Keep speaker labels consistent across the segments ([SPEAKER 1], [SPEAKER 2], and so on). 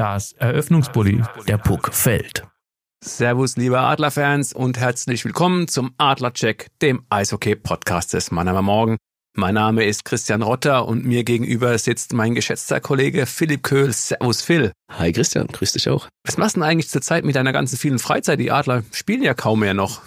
[SPEAKER 1] Das Eröffnungsbully, der Puck fällt.
[SPEAKER 2] Servus, liebe Adlerfans und herzlich willkommen zum Adlercheck, dem Eishockey-Podcast des Mannheimer Morgen. Mein Name ist Christian Rotter und mir gegenüber sitzt mein geschätzter Kollege Philipp Köhl. Servus, Phil.
[SPEAKER 3] Hi Christian, grüß dich auch.
[SPEAKER 2] Was machst du denn eigentlich zur Zeit mit deiner ganzen vielen Freizeit? Die Adler spielen ja kaum mehr noch.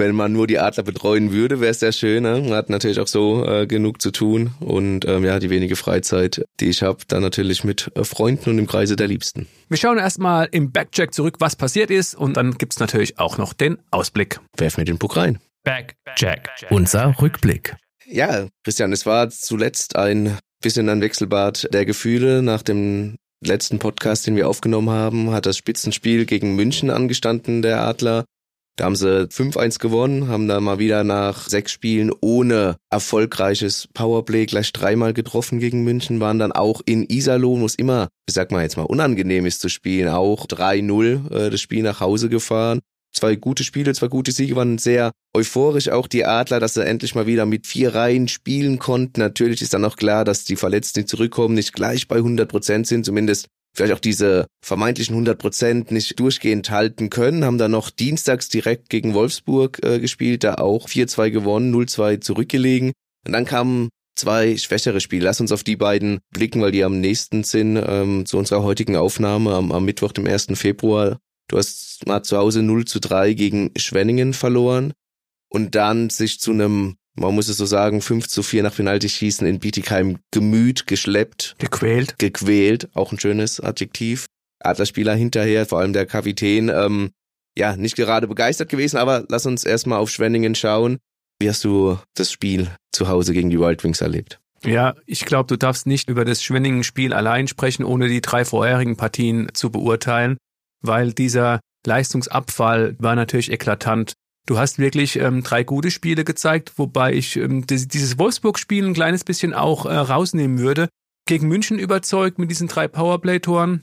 [SPEAKER 3] Wenn man nur die Adler betreuen würde, wäre es sehr schön. Ne? Man hat natürlich auch so äh, genug zu tun und ähm, ja, die wenige Freizeit, die ich habe, dann natürlich mit äh, Freunden und im Kreise der Liebsten.
[SPEAKER 2] Wir schauen erstmal im Backcheck zurück, was passiert ist und dann gibt's natürlich auch noch den Ausblick.
[SPEAKER 3] Werfen wir den Puck rein.
[SPEAKER 1] Backcheck, unser Rückblick.
[SPEAKER 3] Ja, Christian, es war zuletzt ein bisschen ein Wechselbad der Gefühle nach dem letzten Podcast, den wir aufgenommen haben, hat das Spitzenspiel gegen München angestanden, der Adler. Da haben sie 5-1 gewonnen, haben da mal wieder nach sechs Spielen ohne erfolgreiches Powerplay gleich dreimal getroffen gegen München, waren dann auch in Iserlohn, wo es immer, ich sag mal jetzt mal, unangenehm ist zu spielen, auch 3-0 äh, das Spiel nach Hause gefahren. Zwei gute Spiele, zwei gute Siege waren sehr euphorisch. Auch die Adler, dass sie endlich mal wieder mit vier Reihen spielen konnten. Natürlich ist dann auch klar, dass die Verletzten, die zurückkommen, nicht gleich bei 100 Prozent sind. Zumindest vielleicht auch diese vermeintlichen 100 Prozent nicht durchgehend halten können, haben dann noch dienstags direkt gegen Wolfsburg äh, gespielt, da auch 4-2 gewonnen, 0-2 zurückgelegen. Und dann kamen zwei schwächere Spiele. Lass uns auf die beiden blicken, weil die am nächsten sind ähm, zu unserer heutigen Aufnahme am, am Mittwoch, dem 1. Februar. Du hast mal zu Hause 0 zu 3 gegen Schwenningen verloren und dann sich zu einem man muss es so sagen, 5 zu 4 nach Penaltyschießen in Bietigheim gemüht, geschleppt.
[SPEAKER 2] Gequält.
[SPEAKER 3] Gequält, auch ein schönes Adjektiv. Adlerspieler hinterher, vor allem der Kapitän, ähm, ja, nicht gerade begeistert gewesen, aber lass uns erstmal auf Schwenningen schauen. Wie hast du das Spiel zu Hause gegen die Wild Wings erlebt?
[SPEAKER 2] Ja, ich glaube, du darfst nicht über das Schwenningen-Spiel allein sprechen, ohne die drei vorherigen Partien zu beurteilen, weil dieser Leistungsabfall war natürlich eklatant. Du hast wirklich ähm, drei gute Spiele gezeigt, wobei ich ähm, dieses Wolfsburg-Spiel ein kleines bisschen auch äh, rausnehmen würde. Gegen München überzeugt mit diesen drei Powerplay-Toren.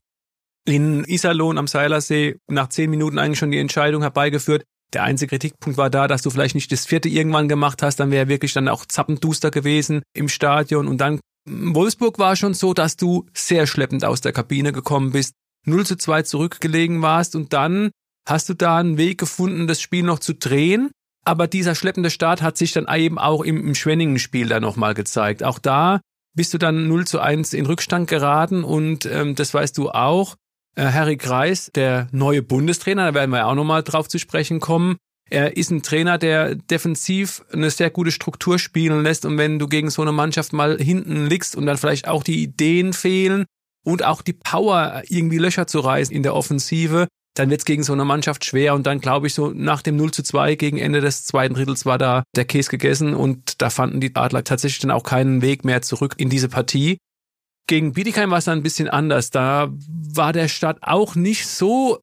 [SPEAKER 2] In Iserlohn am Seilersee nach zehn Minuten eigentlich schon die Entscheidung herbeigeführt. Der einzige Kritikpunkt war da, dass du vielleicht nicht das vierte irgendwann gemacht hast, dann wäre wirklich dann auch zappenduster gewesen im Stadion. Und dann Wolfsburg war schon so, dass du sehr schleppend aus der Kabine gekommen bist, 0 zu 2 zurückgelegen warst und dann hast du da einen Weg gefunden, das Spiel noch zu drehen. Aber dieser schleppende Start hat sich dann eben auch im, im Schwenningen-Spiel dann nochmal gezeigt. Auch da bist du dann 0 zu 1 in Rückstand geraten und ähm, das weißt du auch. Äh, Harry Kreis, der neue Bundestrainer, da werden wir ja auch nochmal drauf zu sprechen kommen. Er ist ein Trainer, der defensiv eine sehr gute Struktur spielen lässt und wenn du gegen so eine Mannschaft mal hinten liegst und dann vielleicht auch die Ideen fehlen und auch die Power irgendwie Löcher zu reißen in der Offensive, dann wird es gegen so eine Mannschaft schwer und dann glaube ich so nach dem 0 zu 2 gegen Ende des zweiten Drittels war da der Käse gegessen und da fanden die Adler tatsächlich dann auch keinen Weg mehr zurück in diese Partie. Gegen Bietigheim war es dann ein bisschen anders. Da war der Start auch nicht so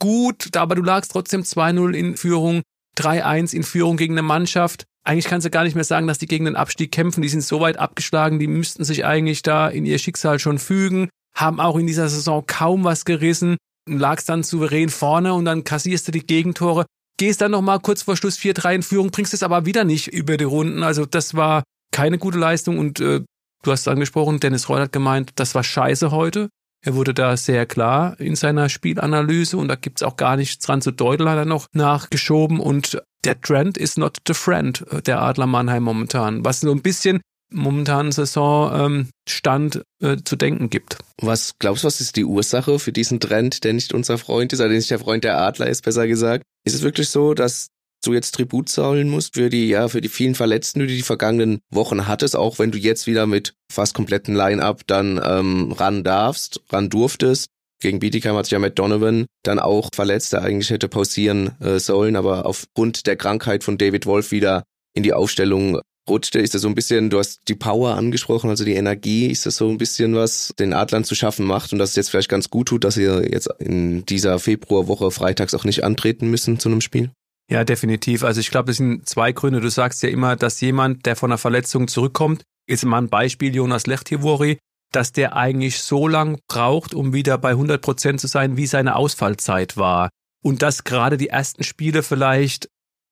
[SPEAKER 2] gut, aber du lagst trotzdem 2-0 in Führung, 3-1 in Führung gegen eine Mannschaft. Eigentlich kannst du gar nicht mehr sagen, dass die gegen den Abstieg kämpfen. Die sind so weit abgeschlagen, die müssten sich eigentlich da in ihr Schicksal schon fügen, haben auch in dieser Saison kaum was gerissen lagst dann souverän vorne und dann kassierst du die Gegentore, gehst dann nochmal kurz vor Schluss 4-3 in Führung, bringst es aber wieder nicht über die Runden. Also das war keine gute Leistung und äh, du hast es angesprochen, Dennis Reul hat gemeint, das war scheiße heute. Er wurde da sehr klar in seiner Spielanalyse und da gibt's auch gar nichts dran zu deuteln, hat er noch nachgeschoben und der Trend is not the friend der Adler Mannheim momentan. Was so ein bisschen momentanen Saisonstand ähm, äh, zu denken gibt.
[SPEAKER 3] Was glaubst du, was ist die Ursache für diesen Trend, der nicht unser Freund ist, also nicht der Freund der Adler ist, besser gesagt? Ist es wirklich so, dass du jetzt Tribut zahlen musst für die, ja, für die vielen Verletzten, die du die vergangenen Wochen hattest, auch wenn du jetzt wieder mit fast kompletten Line-Up dann ähm, ran darfst, ran durftest? Gegen Bietigheim hat sich ja Matt Donovan dann auch verletzt, der eigentlich hätte pausieren äh, sollen, aber aufgrund der Krankheit von David Wolf wieder in die Aufstellung rutschte. Ist das so ein bisschen, du hast die Power angesprochen, also die Energie, ist das so ein bisschen was den Adlern zu schaffen macht und dass es jetzt vielleicht ganz gut tut, dass sie jetzt in dieser Februarwoche freitags auch nicht antreten müssen zu einem Spiel?
[SPEAKER 2] Ja, definitiv. Also ich glaube, das sind zwei Gründe. Du sagst ja immer, dass jemand, der von einer Verletzung zurückkommt, ist mal ein Beispiel Jonas Lechtivori, dass der eigentlich so lang braucht, um wieder bei 100 Prozent zu sein, wie seine Ausfallzeit war. Und dass gerade die ersten Spiele vielleicht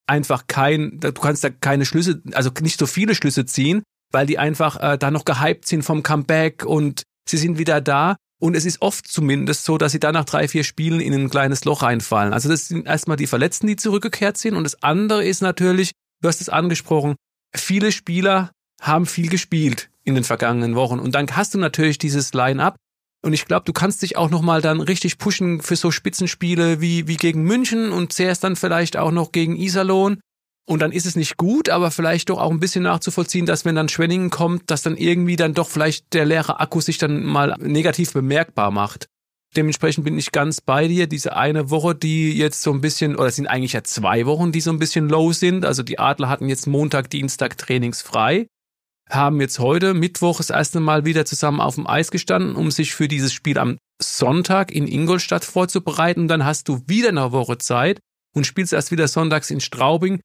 [SPEAKER 2] einfach kein, du kannst da keine Schlüsse, also nicht so viele Schlüsse ziehen, weil die einfach äh, da noch gehypt sind vom Comeback und sie sind wieder da. Und es ist oft zumindest so, dass sie da nach drei, vier Spielen in ein kleines Loch reinfallen. Also das sind erstmal die Verletzten, die zurückgekehrt sind. Und das andere ist natürlich, du hast es angesprochen, viele Spieler haben viel gespielt in den vergangenen Wochen. Und dann hast du natürlich dieses Line-up. Und ich glaube, du kannst dich auch nochmal dann richtig pushen für so Spitzenspiele wie, wie gegen München und zehrst dann vielleicht auch noch gegen Iserlohn. Und dann ist es nicht gut, aber vielleicht doch auch ein bisschen nachzuvollziehen, dass wenn dann Schwenningen kommt, dass dann irgendwie dann doch vielleicht der leere Akku sich dann mal negativ bemerkbar macht. Dementsprechend bin ich ganz bei dir. Diese eine Woche, die jetzt so ein bisschen, oder es sind eigentlich ja zwei Wochen, die so ein bisschen low sind. Also die Adler hatten jetzt Montag, Dienstag trainingsfrei haben jetzt heute Mittwoch das erste Mal wieder zusammen auf dem Eis gestanden, um sich für dieses Spiel am Sonntag in Ingolstadt vorzubereiten. dann hast du wieder eine Woche Zeit und spielst erst wieder sonntags in Straubing.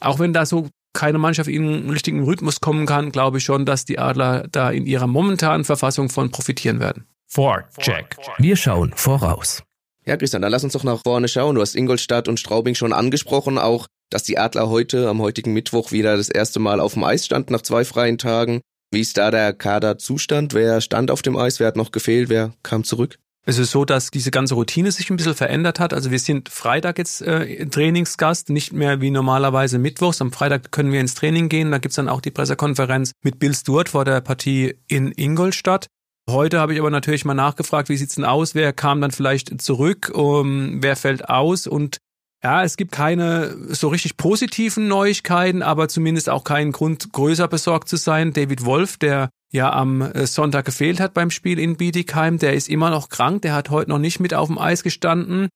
[SPEAKER 2] Auch wenn da so keine Mannschaft in einen richtigen Rhythmus kommen kann, glaube ich schon, dass die Adler da in ihrer momentanen Verfassung von profitieren werden.
[SPEAKER 1] Vorcheck. Wir schauen voraus.
[SPEAKER 3] Ja, Christian, dann lass uns doch nach vorne schauen. Du hast Ingolstadt und Straubing schon angesprochen. Auch dass die Adler heute am heutigen Mittwoch wieder das erste Mal auf dem Eis standen nach zwei freien Tagen. Wie ist da der Kaderzustand? Wer stand auf dem Eis? Wer hat noch gefehlt? Wer kam zurück?
[SPEAKER 2] Es ist so, dass diese ganze Routine sich ein bisschen verändert hat. Also wir sind Freitag jetzt äh, Trainingsgast, nicht mehr wie normalerweise Mittwochs. Am Freitag können wir ins Training gehen. Da gibt's dann auch die Pressekonferenz mit Bill Stewart vor der Partie in Ingolstadt. Heute habe ich aber natürlich mal nachgefragt, wie sieht's denn aus? Wer kam dann vielleicht zurück? Um, wer fällt aus? Und ja, es gibt keine so richtig positiven Neuigkeiten, aber zumindest auch keinen Grund, größer besorgt zu sein. David Wolf, der ja am äh, Sonntag gefehlt hat beim Spiel in Bietigheim, der ist immer noch krank, der hat heute noch nicht mit auf dem Eis gestanden.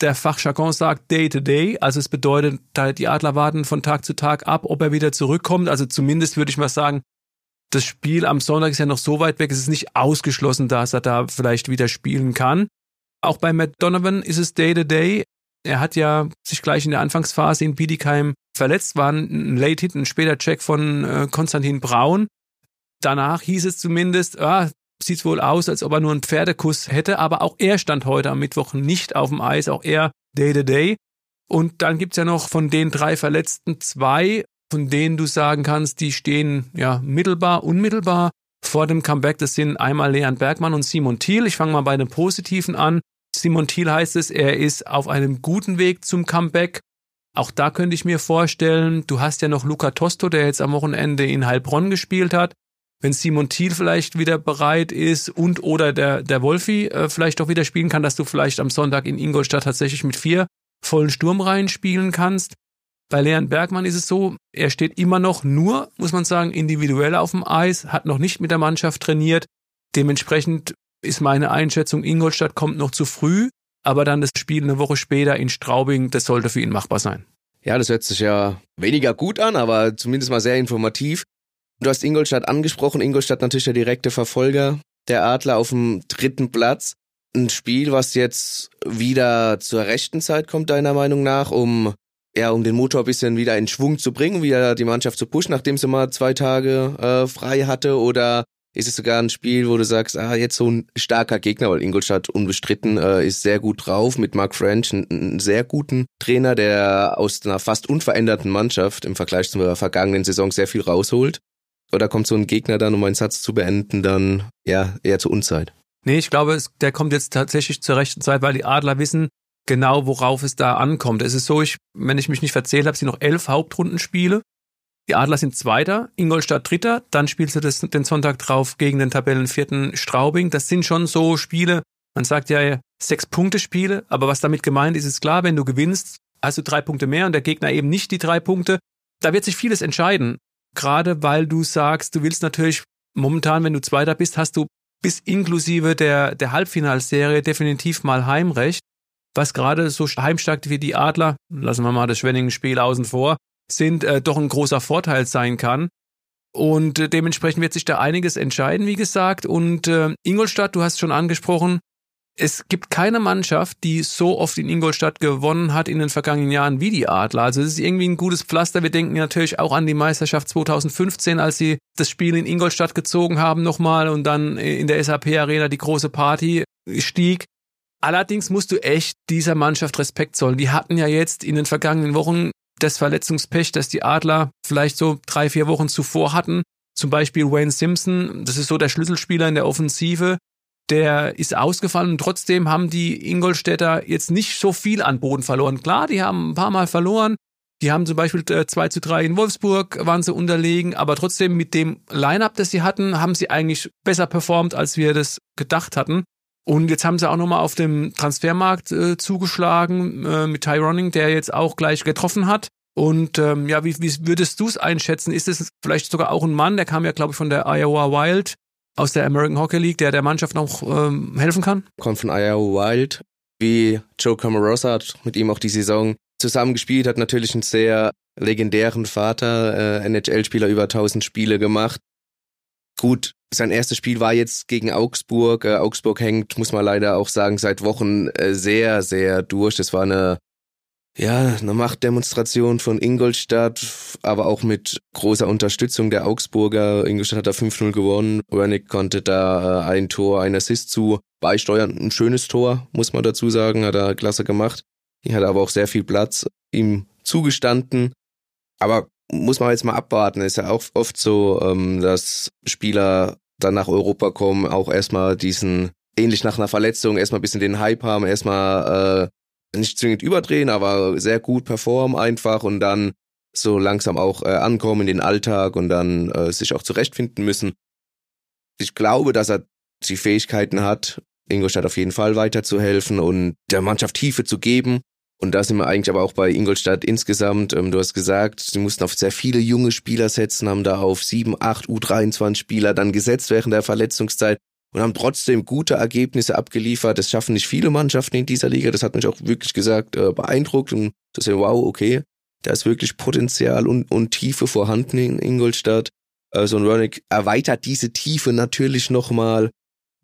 [SPEAKER 2] Der Fachjargon sagt Day to Day, also es bedeutet, die Adler warten von Tag zu Tag ab, ob er wieder zurückkommt. Also zumindest würde ich mal sagen, das Spiel am Sonntag ist ja noch so weit weg, es ist nicht ausgeschlossen, dass er da vielleicht wieder spielen kann. Auch bei Matt Donovan ist es Day to Day. Er hat ja sich gleich in der Anfangsphase in Bietigheim verletzt, war ein Late Hit, ein später Check von äh, Konstantin Braun. Danach hieß es zumindest, ah, sieht wohl aus, als ob er nur einen Pferdekuss hätte, aber auch er stand heute am Mittwoch nicht auf dem Eis, auch er Day to Day. Und dann gibt's ja noch von den drei Verletzten zwei, von denen du sagen kannst, die stehen ja mittelbar, unmittelbar vor dem Comeback. Das sind einmal Leon Bergmann und Simon Thiel. Ich fange mal bei den Positiven an. Simon Thiel heißt es, er ist auf einem guten Weg zum Comeback. Auch da könnte ich mir vorstellen, du hast ja noch Luca Tosto, der jetzt am Wochenende in Heilbronn gespielt hat. Wenn Simon Thiel vielleicht wieder bereit ist und oder der, der Wolfi äh, vielleicht auch wieder spielen kann, dass du vielleicht am Sonntag in Ingolstadt tatsächlich mit vier vollen Sturmreihen spielen kannst. Bei Leon Bergmann ist es so, er steht immer noch nur, muss man sagen, individuell auf dem Eis, hat noch nicht mit der Mannschaft trainiert. Dementsprechend ist meine Einschätzung, Ingolstadt kommt noch zu früh, aber dann das Spiel eine Woche später in Straubing, das sollte für ihn machbar sein.
[SPEAKER 3] Ja, das hört sich ja weniger gut an, aber zumindest mal sehr informativ. Du hast Ingolstadt angesprochen. Ingolstadt natürlich der direkte Verfolger der Adler auf dem dritten Platz. Ein Spiel, was jetzt wieder zur rechten Zeit kommt, deiner Meinung nach, um ja, um den Motor ein bisschen wieder in Schwung zu bringen, wieder die Mannschaft zu pushen, nachdem sie mal zwei Tage äh, frei hatte? Oder ist es sogar ein Spiel, wo du sagst, ah, jetzt so ein starker Gegner, weil Ingolstadt unbestritten äh, ist sehr gut drauf mit Mark French, einen sehr guten Trainer, der aus einer fast unveränderten Mannschaft im Vergleich zur vergangenen Saison sehr viel rausholt. Oder kommt so ein Gegner dann, um einen Satz zu beenden, dann ja eher zur Unzeit?
[SPEAKER 2] Nee, ich glaube, der kommt jetzt tatsächlich zur rechten Zeit, weil die Adler wissen genau, worauf es da ankommt. Es ist so, ich, wenn ich mich nicht verzählt habe, sind noch elf Hauptrundenspiele die Adler sind Zweiter, Ingolstadt Dritter, dann spielst du das, den Sonntag drauf gegen den Tabellenvierten Straubing. Das sind schon so Spiele, man sagt ja sechs Punkte Spiele, aber was damit gemeint ist, ist klar, wenn du gewinnst, hast du drei Punkte mehr und der Gegner eben nicht die drei Punkte. Da wird sich vieles entscheiden. Gerade weil du sagst, du willst natürlich momentan, wenn du Zweiter bist, hast du bis inklusive der, der Halbfinalserie definitiv mal Heimrecht. Was gerade so heimstark wie die Adler, lassen wir mal das Schwenningen-Spiel außen vor, sind, äh, doch ein großer Vorteil sein kann. Und äh, dementsprechend wird sich da einiges entscheiden, wie gesagt. Und äh, Ingolstadt, du hast schon angesprochen, es gibt keine Mannschaft, die so oft in Ingolstadt gewonnen hat in den vergangenen Jahren wie die Adler. Also es ist irgendwie ein gutes Pflaster. Wir denken natürlich auch an die Meisterschaft 2015, als sie das Spiel in Ingolstadt gezogen haben nochmal und dann in der SAP Arena die große Party stieg. Allerdings musst du echt dieser Mannschaft Respekt zollen. Die hatten ja jetzt in den vergangenen Wochen das Verletzungspech, das die Adler vielleicht so drei, vier Wochen zuvor hatten. Zum Beispiel Wayne Simpson, das ist so der Schlüsselspieler in der Offensive der ist ausgefallen trotzdem haben die Ingolstädter jetzt nicht so viel an Boden verloren. Klar, die haben ein paar Mal verloren. Die haben zum Beispiel 2 äh, zu 3 in Wolfsburg, waren sie unterlegen, aber trotzdem mit dem Line-Up, das sie hatten, haben sie eigentlich besser performt, als wir das gedacht hatten. Und jetzt haben sie auch nochmal auf dem Transfermarkt äh, zugeschlagen äh, mit Tyroning, der jetzt auch gleich getroffen hat. Und ähm, ja, wie, wie würdest du es einschätzen? Ist es vielleicht sogar auch ein Mann, der kam ja, glaube ich, von der Iowa Wild, aus der American Hockey League, der der Mannschaft noch ähm, helfen kann?
[SPEAKER 3] Kommt von Iowa Wild. Wie Joe Camarosa hat mit ihm auch die Saison zusammengespielt, hat natürlich einen sehr legendären Vater, äh, NHL-Spieler, über 1000 Spiele gemacht. Gut, sein erstes Spiel war jetzt gegen Augsburg. Äh, Augsburg hängt, muss man leider auch sagen, seit Wochen äh, sehr, sehr durch. Das war eine ja, eine Machtdemonstration von Ingolstadt, aber auch mit großer Unterstützung der Augsburger. Ingolstadt hat da 5-0 gewonnen. Wernick konnte da äh, ein Tor, ein Assist zu beisteuern. Ein schönes Tor, muss man dazu sagen, hat er klasse gemacht. Hier hat aber auch sehr viel Platz ihm zugestanden. Aber muss man jetzt mal abwarten. Ist ja auch oft so, ähm, dass Spieler dann nach Europa kommen, auch erstmal diesen, ähnlich nach einer Verletzung, erstmal ein bisschen den Hype haben, erstmal äh, nicht zwingend überdrehen, aber sehr gut performen einfach und dann so langsam auch äh, ankommen in den Alltag und dann äh, sich auch zurechtfinden müssen. Ich glaube, dass er die Fähigkeiten hat, Ingolstadt auf jeden Fall weiterzuhelfen und der Mannschaft Tiefe zu geben. Und da sind wir eigentlich aber auch bei Ingolstadt insgesamt. Ähm, du hast gesagt, sie mussten auf sehr viele junge Spieler setzen, haben da auf sieben, acht U23 Spieler dann gesetzt während der Verletzungszeit und haben trotzdem gute Ergebnisse abgeliefert. Das schaffen nicht viele Mannschaften in dieser Liga. Das hat mich auch wirklich gesagt äh, beeindruckt und zu sehen, wow, okay, da ist wirklich Potenzial und, und Tiefe vorhanden in Ingolstadt. Also ein Ronick erweitert diese Tiefe natürlich nochmal.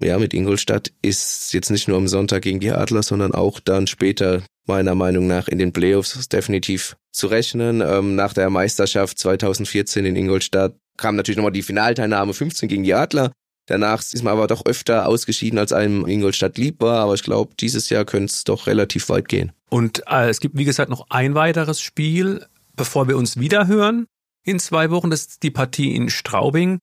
[SPEAKER 3] Ja, mit Ingolstadt ist jetzt nicht nur am Sonntag gegen die Adler, sondern auch dann später meiner Meinung nach in den Playoffs definitiv zu rechnen. Ähm, nach der Meisterschaft 2014 in Ingolstadt kam natürlich nochmal die Finalteilnahme 15 gegen die Adler. Danach ist man aber doch öfter ausgeschieden, als einem Ingolstadt lieb war. Aber ich glaube, dieses Jahr könnte es doch relativ weit gehen.
[SPEAKER 2] Und äh, es gibt, wie gesagt, noch ein weiteres Spiel, bevor wir uns wieder hören in zwei Wochen. Das ist die Partie in Straubing.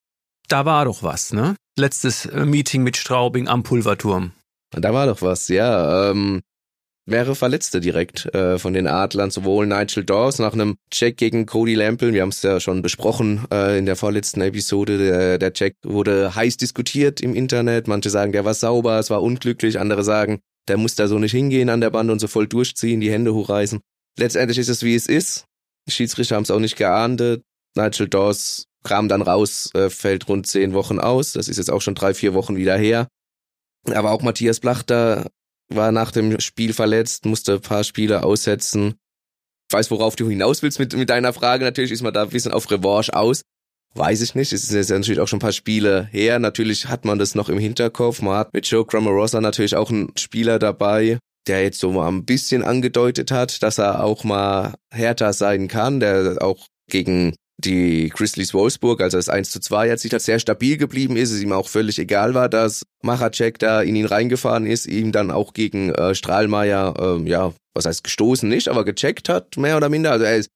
[SPEAKER 2] Da war doch was, ne? Letztes äh, Meeting mit Straubing am Pulverturm.
[SPEAKER 3] Da war doch was, ja. Ähm, mehrere Verletzte direkt äh, von den Adlern, sowohl Nigel Dawes nach einem Check gegen Cody Lampel, wir haben es ja schon besprochen äh, in der vorletzten Episode, der, der Check wurde heiß diskutiert im Internet, manche sagen, der war sauber, es war unglücklich, andere sagen, der muss da so nicht hingehen an der Bande und so voll durchziehen, die Hände hochreißen. Letztendlich ist es, wie es ist. Schiedsrichter haben es auch nicht geahndet. Nigel Dawes kam dann raus, äh, fällt rund zehn Wochen aus. Das ist jetzt auch schon drei, vier Wochen wieder her. Aber auch Matthias Blachter war nach dem Spiel verletzt, musste ein paar Spiele aussetzen. Ich weiß, worauf du hinaus willst mit, mit deiner Frage. Natürlich ist man da ein bisschen auf Revanche aus. Weiß ich nicht. Es ist jetzt natürlich auch schon ein paar Spiele her. Natürlich hat man das noch im Hinterkopf. Man hat mit Joe Cramarosa natürlich auch einen Spieler dabei, der jetzt so mal ein bisschen angedeutet hat, dass er auch mal härter sein kann, der auch gegen die Grizzlies Wolfsburg, also das 1 zu 2 jetzt nicht sehr stabil geblieben ist, es ihm auch völlig egal war, dass Machacek da in ihn reingefahren ist, ihm dann auch gegen äh, Strahlmeier, äh, ja, was heißt gestoßen nicht, aber gecheckt hat, mehr oder minder. Also er ist,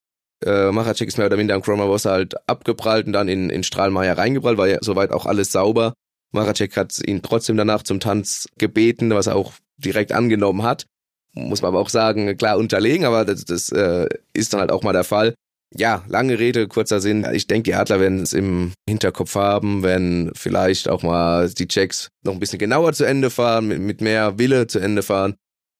[SPEAKER 3] äh, Machacek ist mehr oder minder am Chromabossa halt abgeprallt und dann in, in Strahlmeier reingeprallt, war ja soweit auch alles sauber. Machacek hat ihn trotzdem danach zum Tanz gebeten, was er auch direkt angenommen hat. Muss man aber auch sagen, klar unterlegen, aber das, das äh, ist dann halt auch mal der Fall ja, lange Rede, kurzer Sinn. Ich denke, die Adler werden es im Hinterkopf haben, wenn vielleicht auch mal die Checks noch ein bisschen genauer zu Ende fahren, mit, mit mehr Wille zu Ende fahren.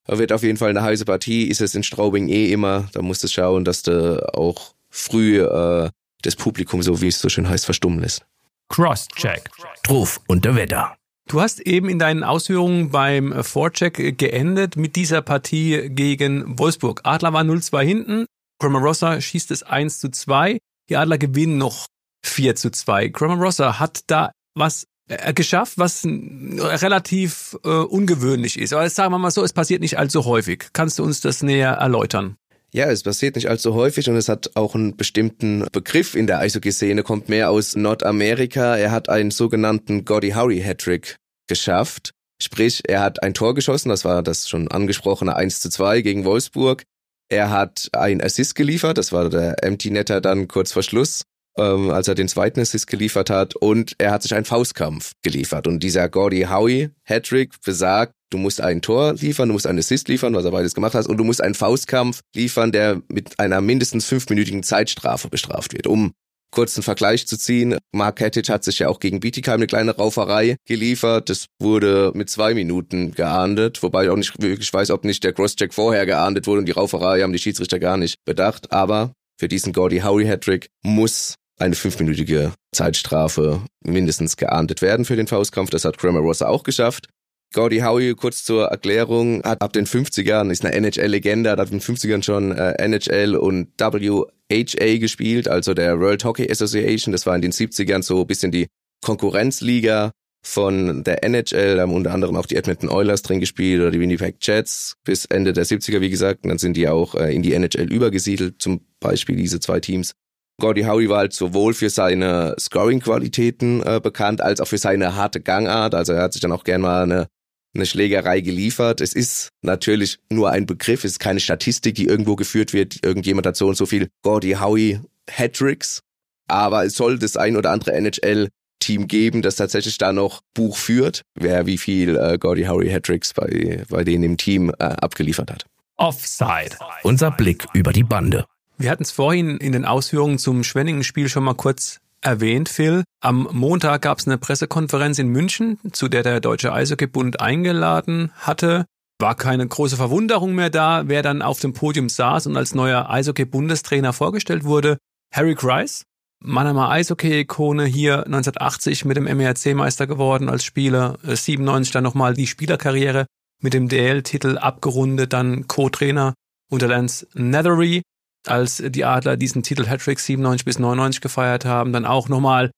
[SPEAKER 3] Da wird auf jeden Fall eine heiße Partie. Ist es in Straubing eh immer. Da musst du schauen, dass du auch früh äh, das Publikum, so wie es so schön heißt, verstummen lässt.
[SPEAKER 1] Crosscheck. Truff unter Wetter.
[SPEAKER 2] Du hast eben in deinen Ausführungen beim Vorcheck geendet mit dieser Partie gegen Wolfsburg. Adler war 0-2 hinten, Cramarossa schießt es 1 zu 2. Die Adler gewinnen noch 4 zu 2. Graham Rosser hat da was äh, geschafft, was relativ äh, ungewöhnlich ist. Aber sagen wir mal so, es passiert nicht allzu häufig. Kannst du uns das näher erläutern?
[SPEAKER 3] Ja, es passiert nicht allzu häufig und es hat auch einen bestimmten Begriff in der Eishockey-Szene, kommt mehr aus Nordamerika. Er hat einen sogenannten Gordy Howie Hattrick geschafft. Sprich, er hat ein Tor geschossen, das war das schon angesprochene 1 zu 2 gegen Wolfsburg. Er hat ein Assist geliefert, das war der Empty Netter dann kurz vor Schluss ähm, als er den zweiten Assist geliefert hat. Und er hat sich einen Faustkampf geliefert. Und dieser Gordy Howie Hattrick besagt, du musst ein Tor liefern, du musst einen Assist liefern, was er beides gemacht hat, und du musst einen Faustkampf liefern, der mit einer mindestens fünfminütigen Zeitstrafe bestraft wird, um kurzen Vergleich zu ziehen. Mark Kettich hat sich ja auch gegen Bietigheim eine kleine Rauferei geliefert. Das wurde mit zwei Minuten geahndet, wobei ich auch nicht wirklich weiß, ob nicht der Crosscheck vorher geahndet wurde und die Rauferei haben die Schiedsrichter gar nicht bedacht. Aber für diesen Gordy Howie Hattrick muss eine fünfminütige Zeitstrafe mindestens geahndet werden für den Faustkampf. Das hat Kramer Ross auch geschafft. Gordy Howie, kurz zur Erklärung, hat ab den 50ern, ist eine NHL-Legende, hat ab den 50ern schon äh, NHL und WHA gespielt, also der World Hockey Association. Das war in den 70ern so ein bisschen die Konkurrenzliga von der NHL, da haben unter anderem auch die Edmonton Oilers drin gespielt oder die Winnipeg Jets bis Ende der 70er, wie gesagt. Und dann sind die auch äh, in die NHL übergesiedelt, zum Beispiel diese zwei Teams. Gordy Howie war halt sowohl für seine Scoring-Qualitäten äh, bekannt, als auch für seine harte Gangart. Also er hat sich dann auch gern mal eine, eine Schlägerei geliefert. Es ist natürlich nur ein Begriff, es ist keine Statistik, die irgendwo geführt wird. Irgendjemand hat so und so viel Gordy Howie Hattricks. Aber es soll das ein oder andere NHL-Team geben, das tatsächlich da noch Buch führt, wer wie viel äh, Gordy Howie Hattricks bei, bei denen im Team äh, abgeliefert hat.
[SPEAKER 1] Offside. Unser Blick über die Bande.
[SPEAKER 2] Wir hatten es vorhin in den Ausführungen zum Schwenningen-Spiel schon mal kurz erwähnt, Phil. Am Montag gab es eine Pressekonferenz in München, zu der der Deutsche Eishockeybund eingeladen hatte. War keine große Verwunderung mehr da, wer dann auf dem Podium saß und als neuer Eishockey-Bundestrainer vorgestellt wurde. Harry Kreis, Mannheimer Eishockey-Ikone hier 1980 mit dem MERC-Meister geworden als Spieler, 97 dann nochmal die Spielerkarriere mit dem DL-Titel abgerundet, dann Co-Trainer unter Lance Nethery als die Adler diesen Titel Hattrick 97 bis 99 gefeiert haben. Dann auch nochmal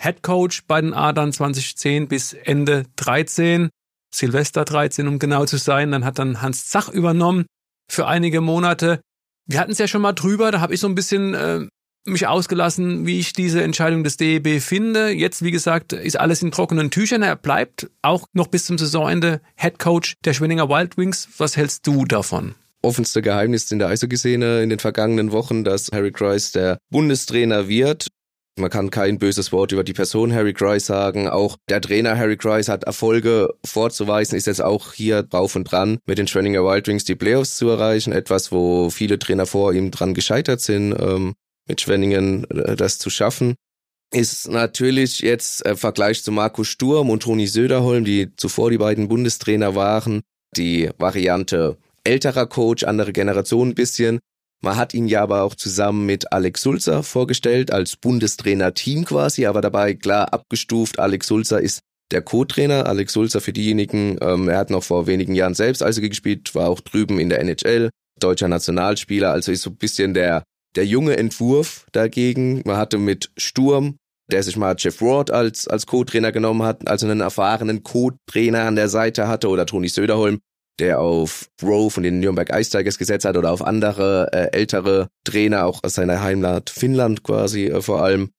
[SPEAKER 2] Head Coach bei den Adlern 2010 bis Ende 13, Silvester 13, um genau zu sein. Dann hat dann Hans Zach übernommen für einige Monate. Wir hatten es ja schon mal drüber, da habe ich so ein bisschen äh, mich ausgelassen, wie ich diese Entscheidung des DEB finde. Jetzt, wie gesagt, ist alles in trockenen Tüchern. Er bleibt auch noch bis zum Saisonende Head Coach der Schwenninger Wild Wings. Was hältst du davon?
[SPEAKER 3] Offenste Geheimnis in der Eishockey-Szene in den vergangenen Wochen, dass Harry Grice der Bundestrainer wird. Man kann kein böses Wort über die Person Harry Grice sagen. Auch der Trainer Harry Grice hat Erfolge vorzuweisen, ist jetzt auch hier drauf und dran, mit den Schwenninger Wild Wings die Playoffs zu erreichen. Etwas, wo viele Trainer vor ihm dran gescheitert sind, ähm, mit Schwenningen äh, das zu schaffen. Ist natürlich jetzt im Vergleich zu Markus Sturm und Toni Söderholm, die zuvor die beiden Bundestrainer waren, die Variante älterer Coach, andere Generation ein bisschen. Man hat ihn ja aber auch zusammen mit Alex Sulzer vorgestellt, als Bundestrainer-Team quasi, aber dabei klar abgestuft. Alex Sulzer ist der Co-Trainer. Alex Sulzer für diejenigen, ähm, er hat noch vor wenigen Jahren selbst Eishockey gespielt, war auch drüben in der NHL, deutscher Nationalspieler, also ist so ein bisschen der, der junge Entwurf dagegen. Man hatte mit Sturm, der sich mal Jeff Ward als, als Co-Trainer genommen hat, also einen erfahrenen Co-Trainer an der Seite hatte, oder Toni Söderholm, der auf Bro von den Nürnberg Ice Tigers gesetzt hat oder auf andere äh, ältere Trainer, auch aus seiner Heimat Finnland quasi äh, vor allem.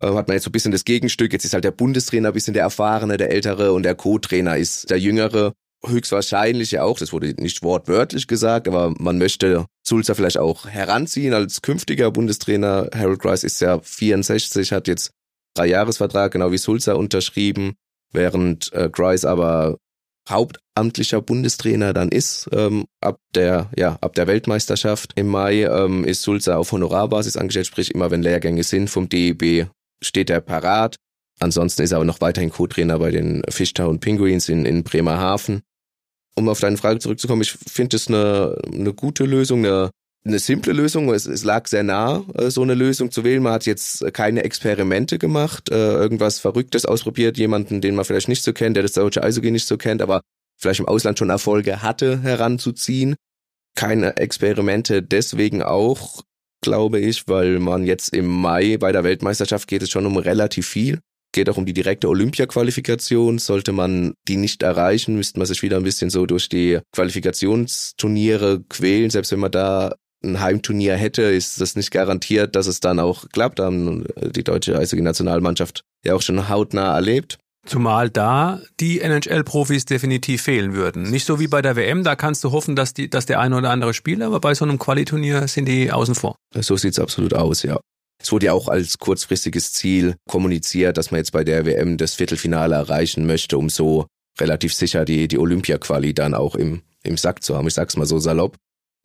[SPEAKER 3] Äh, hat man jetzt so ein bisschen das Gegenstück. Jetzt ist halt der Bundestrainer ein bisschen der Erfahrene, der Ältere und der Co-Trainer ist der Jüngere. Höchstwahrscheinlich ja auch, das wurde nicht wortwörtlich gesagt, aber man möchte Sulzer vielleicht auch heranziehen als künftiger Bundestrainer. Harold Grice ist ja 64, hat jetzt drei Jahresvertrag, genau wie Sulzer unterschrieben, während äh, Grice aber hauptamtlicher Bundestrainer dann ist. Ähm, ab der ja ab der Weltmeisterschaft im Mai ähm, ist Sulzer auf Honorarbasis angestellt, sprich immer wenn Lehrgänge sind vom DEB steht er parat. Ansonsten ist er aber noch weiterhin Co-Trainer bei den Fishtown Penguins in, in Bremerhaven. Um auf deine Frage zurückzukommen, ich finde es eine, eine gute Lösung, eine eine simple Lösung. Es, es lag sehr nah, äh, so eine Lösung zu wählen. Man hat jetzt keine Experimente gemacht, äh, irgendwas Verrücktes ausprobiert, jemanden, den man vielleicht nicht so kennt, der das deutsche Eishockey nicht so kennt, aber vielleicht im Ausland schon Erfolge hatte, heranzuziehen. Keine Experimente deswegen auch, glaube ich, weil man jetzt im Mai bei der Weltmeisterschaft geht es schon um relativ viel. Geht auch um die direkte Olympia-Qualifikation. Sollte man die nicht erreichen, müsste man sich wieder ein bisschen so durch die Qualifikationsturniere quälen. Selbst wenn man da ein Heimturnier hätte, ist das nicht garantiert, dass es dann auch klappt. Haben die deutsche Eishockey-Nationalmannschaft ja auch schon hautnah erlebt.
[SPEAKER 2] Zumal da die NHL-Profis definitiv fehlen würden. Nicht so wie bei der WM, da kannst du hoffen, dass, die, dass der eine oder andere spielt, aber bei so einem Qualiturnier sind die außen vor.
[SPEAKER 3] So sieht's absolut aus, ja. Es wurde ja auch als kurzfristiges Ziel kommuniziert, dass man jetzt bei der WM das Viertelfinale erreichen möchte, um so relativ sicher die, die Olympia-Quali dann auch im, im Sack zu haben. Ich sag's mal so salopp.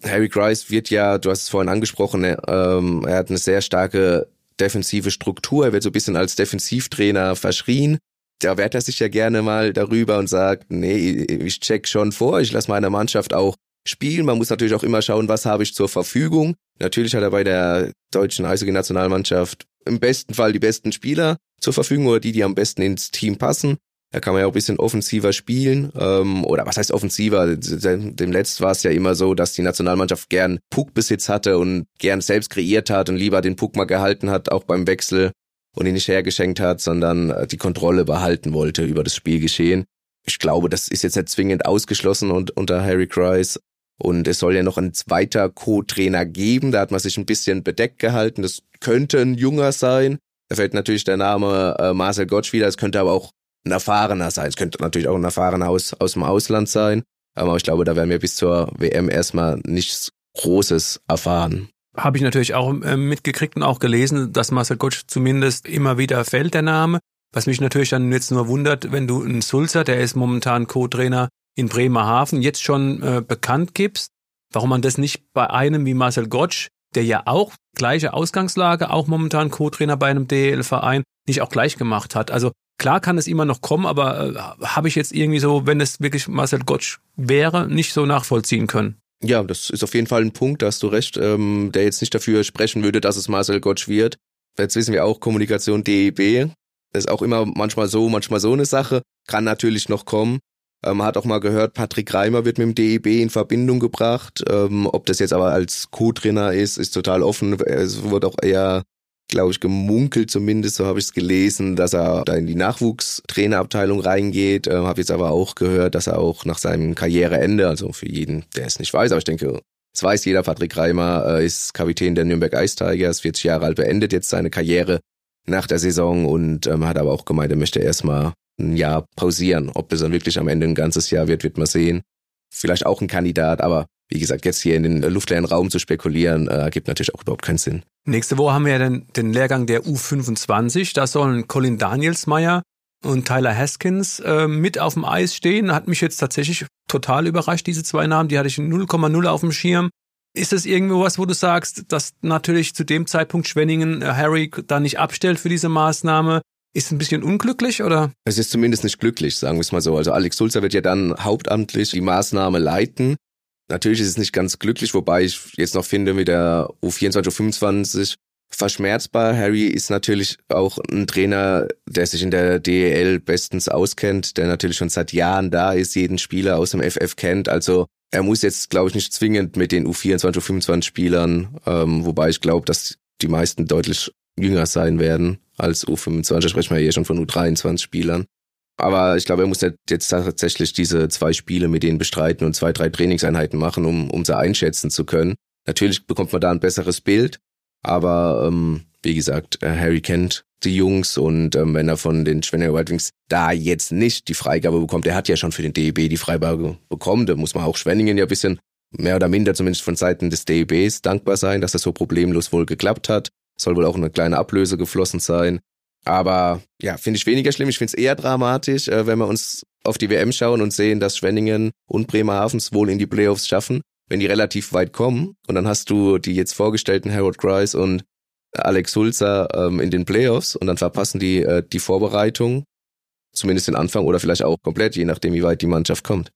[SPEAKER 3] Harry Grice wird ja, du hast es vorhin angesprochen, er, ähm, er hat eine sehr starke defensive Struktur. Er wird so ein bisschen als Defensivtrainer verschrien da wehrt er sich ja gerne mal darüber und sagt, nee, ich check schon vor, ich lasse meine Mannschaft auch spielen. Man muss natürlich auch immer schauen, was habe ich zur Verfügung. Natürlich hat er bei der deutschen Eishockey-Nationalmannschaft im besten Fall die besten Spieler zur Verfügung oder die, die am besten ins Team passen. Da kann man ja auch ein bisschen offensiver spielen. Ähm, oder was heißt offensiver? Dem Letzt war es ja immer so, dass die Nationalmannschaft gern Puckbesitz hatte und gern selbst kreiert hat und lieber den Puck mal gehalten hat, auch beim Wechsel und ihn nicht hergeschenkt hat, sondern äh, die Kontrolle behalten wollte über das Spielgeschehen. Ich glaube, das ist jetzt nicht zwingend ausgeschlossen und, unter Harry Kreis. Und es soll ja noch ein zweiter Co-Trainer geben. Da hat man sich ein bisschen bedeckt gehalten. Das könnte ein junger sein. Da fällt natürlich der Name äh, Marcel Gottsch wieder. Es könnte aber auch ein erfahrener sein. Es könnte natürlich auch ein erfahrener aus, aus dem Ausland sein. Aber ich glaube, da werden wir bis zur WM erstmal nichts Großes erfahren
[SPEAKER 2] habe ich natürlich auch äh, mitgekriegt und auch gelesen, dass Marcel Gottsch zumindest immer wieder fällt, der Name. Was mich natürlich dann jetzt nur wundert, wenn du einen Sulzer, der ist momentan Co-Trainer in Bremerhaven, jetzt schon äh, bekannt gibst, warum man das nicht bei einem wie Marcel Gottsch, der ja auch gleiche Ausgangslage, auch momentan Co-Trainer bei einem DL-Verein, nicht auch gleich gemacht hat. Also klar kann es immer noch kommen, aber äh, habe ich jetzt irgendwie so, wenn es wirklich Marcel Gottsch wäre, nicht so nachvollziehen können.
[SPEAKER 3] Ja, das ist auf jeden Fall ein Punkt, da hast du recht, ähm, der jetzt nicht dafür sprechen würde, dass es Marcel Gottsch wird. Jetzt wissen wir auch, Kommunikation DEB ist auch immer manchmal so, manchmal so eine Sache. Kann natürlich noch kommen. Ähm, hat auch mal gehört, Patrick Reimer wird mit dem DEB in Verbindung gebracht. Ähm, ob das jetzt aber als Co-Trainer ist, ist total offen. Es wurde auch eher glaube ich, gemunkelt zumindest, so habe ich es gelesen, dass er da in die Nachwuchstrainerabteilung reingeht. Äh, habe jetzt aber auch gehört, dass er auch nach seinem Karriereende, also für jeden, der es nicht weiß, aber ich denke, es weiß jeder, Patrick Reimer äh, ist Kapitän der Nürnberg Ice Tigers, 40 Jahre alt, beendet jetzt seine Karriere nach der Saison und ähm, hat aber auch gemeint, er möchte erstmal ein Jahr pausieren. Ob das dann wirklich am Ende ein ganzes Jahr wird, wird man sehen. Vielleicht auch ein Kandidat, aber wie gesagt, jetzt hier in den luftleeren Raum zu spekulieren, äh, gibt natürlich auch überhaupt keinen Sinn.
[SPEAKER 2] Nächste Woche haben wir ja den, den Lehrgang der U25. Da sollen Colin Danielsmeyer und Tyler Haskins äh, mit auf dem Eis stehen. Hat mich jetzt tatsächlich total überrascht, diese zwei Namen. Die hatte ich 0,0 auf dem Schirm. Ist das irgendwo was, wo du sagst, dass natürlich zu dem Zeitpunkt Schwenningen äh, Harry da nicht abstellt für diese Maßnahme? Ist ein bisschen unglücklich oder?
[SPEAKER 3] Es ist zumindest nicht glücklich, sagen wir es mal so. Also Alex Sulzer wird ja dann hauptamtlich die Maßnahme leiten. Natürlich ist es nicht ganz glücklich, wobei ich jetzt noch finde mit der U24, U25 verschmerzbar. Harry ist natürlich auch ein Trainer, der sich in der DEL bestens auskennt, der natürlich schon seit Jahren da ist, jeden Spieler aus dem FF kennt. Also er muss jetzt, glaube ich, nicht zwingend mit den U24, U25 Spielern, ähm, wobei ich glaube, dass die meisten deutlich jünger sein werden als U25. Sprechen wir hier schon von U23 Spielern. Aber ich glaube, er muss jetzt tatsächlich diese zwei Spiele mit denen bestreiten und zwei, drei Trainingseinheiten machen, um, um sie einschätzen zu können. Natürlich bekommt man da ein besseres Bild, aber ähm, wie gesagt, äh, Harry kennt die Jungs und ähm, wenn er von den Schwenninger Wild Wings da jetzt nicht die Freigabe bekommt, er hat ja schon für den DEB die Freigabe bekommen, da muss man auch Schwenningen ja ein bisschen mehr oder minder zumindest von Seiten des DEBs dankbar sein, dass das so problemlos wohl geklappt hat. Soll wohl auch eine kleine Ablöse geflossen sein. Aber ja, finde ich weniger schlimm. Ich finde es eher dramatisch, äh, wenn wir uns auf die WM schauen und sehen, dass Schwenningen und Bremerhavens wohl in die Playoffs schaffen, wenn die relativ weit kommen. Und dann hast du die jetzt vorgestellten Harold Grice und Alex Sulzer ähm, in den Playoffs und dann verpassen die äh, die Vorbereitung, zumindest den Anfang oder vielleicht auch komplett, je nachdem, wie weit die Mannschaft kommt.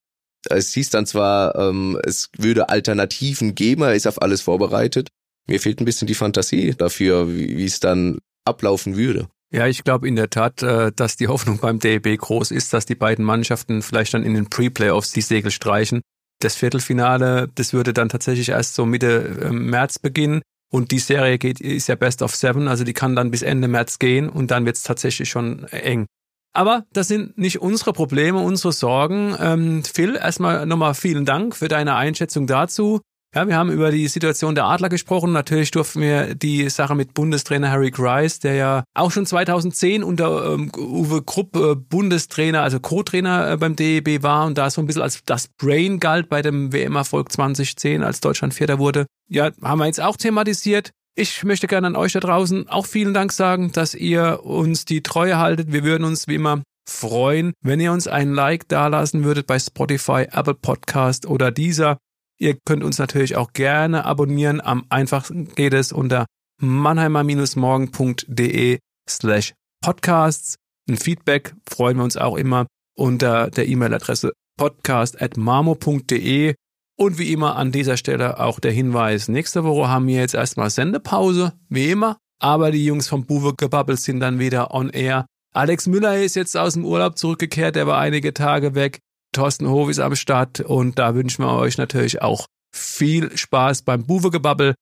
[SPEAKER 3] Es hieß dann zwar, ähm, es würde Alternativen geben, er ist auf alles vorbereitet. Mir fehlt ein bisschen die Fantasie dafür, wie es dann ablaufen würde.
[SPEAKER 2] Ja, ich glaube in der Tat, äh, dass die Hoffnung beim DEB groß ist, dass die beiden Mannschaften vielleicht dann in den Pre-Playoffs die Segel streichen. Das Viertelfinale, das würde dann tatsächlich erst so Mitte ähm, März beginnen. Und die Serie geht, ist ja Best of Seven, also die kann dann bis Ende März gehen und dann wird es tatsächlich schon eng. Aber das sind nicht unsere Probleme, unsere Sorgen. Ähm, Phil, erstmal nochmal vielen Dank für deine Einschätzung dazu. Ja, wir haben über die Situation der Adler gesprochen. Natürlich durften wir die Sache mit Bundestrainer Harry Grice, der ja auch schon 2010 unter ähm, Uwe Krupp äh, Bundestrainer, also Co-Trainer äh, beim DEB war und da so ein bisschen als das Brain galt bei dem WM-Erfolg 2010, als Deutschland Vierter wurde. Ja, haben wir jetzt auch thematisiert. Ich möchte gerne an euch da draußen auch vielen Dank sagen, dass ihr uns die Treue haltet. Wir würden uns wie immer freuen, wenn ihr uns ein Like dalassen würdet bei Spotify, Apple Podcast oder dieser. Ihr könnt uns natürlich auch gerne abonnieren. Am einfachsten geht es unter mannheimer-morgen.de slash podcasts. Ein Feedback freuen wir uns auch immer unter der E-Mail-Adresse podcast.marmo.de. Und wie immer an dieser Stelle auch der Hinweis, nächste Woche haben wir jetzt erstmal Sendepause, wie immer. Aber die Jungs vom Buwe Gebabbel sind dann wieder on air. Alex Müller ist jetzt aus dem Urlaub zurückgekehrt, der war einige Tage weg. Thorsten Hof ist am Start und da wünschen wir euch natürlich auch viel Spaß beim Buwe-Gebabbel.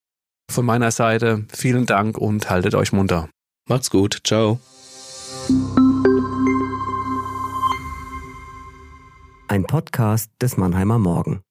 [SPEAKER 2] Von meiner Seite vielen Dank und haltet euch munter.
[SPEAKER 3] Macht's gut. Ciao.
[SPEAKER 4] Ein Podcast des Mannheimer Morgen.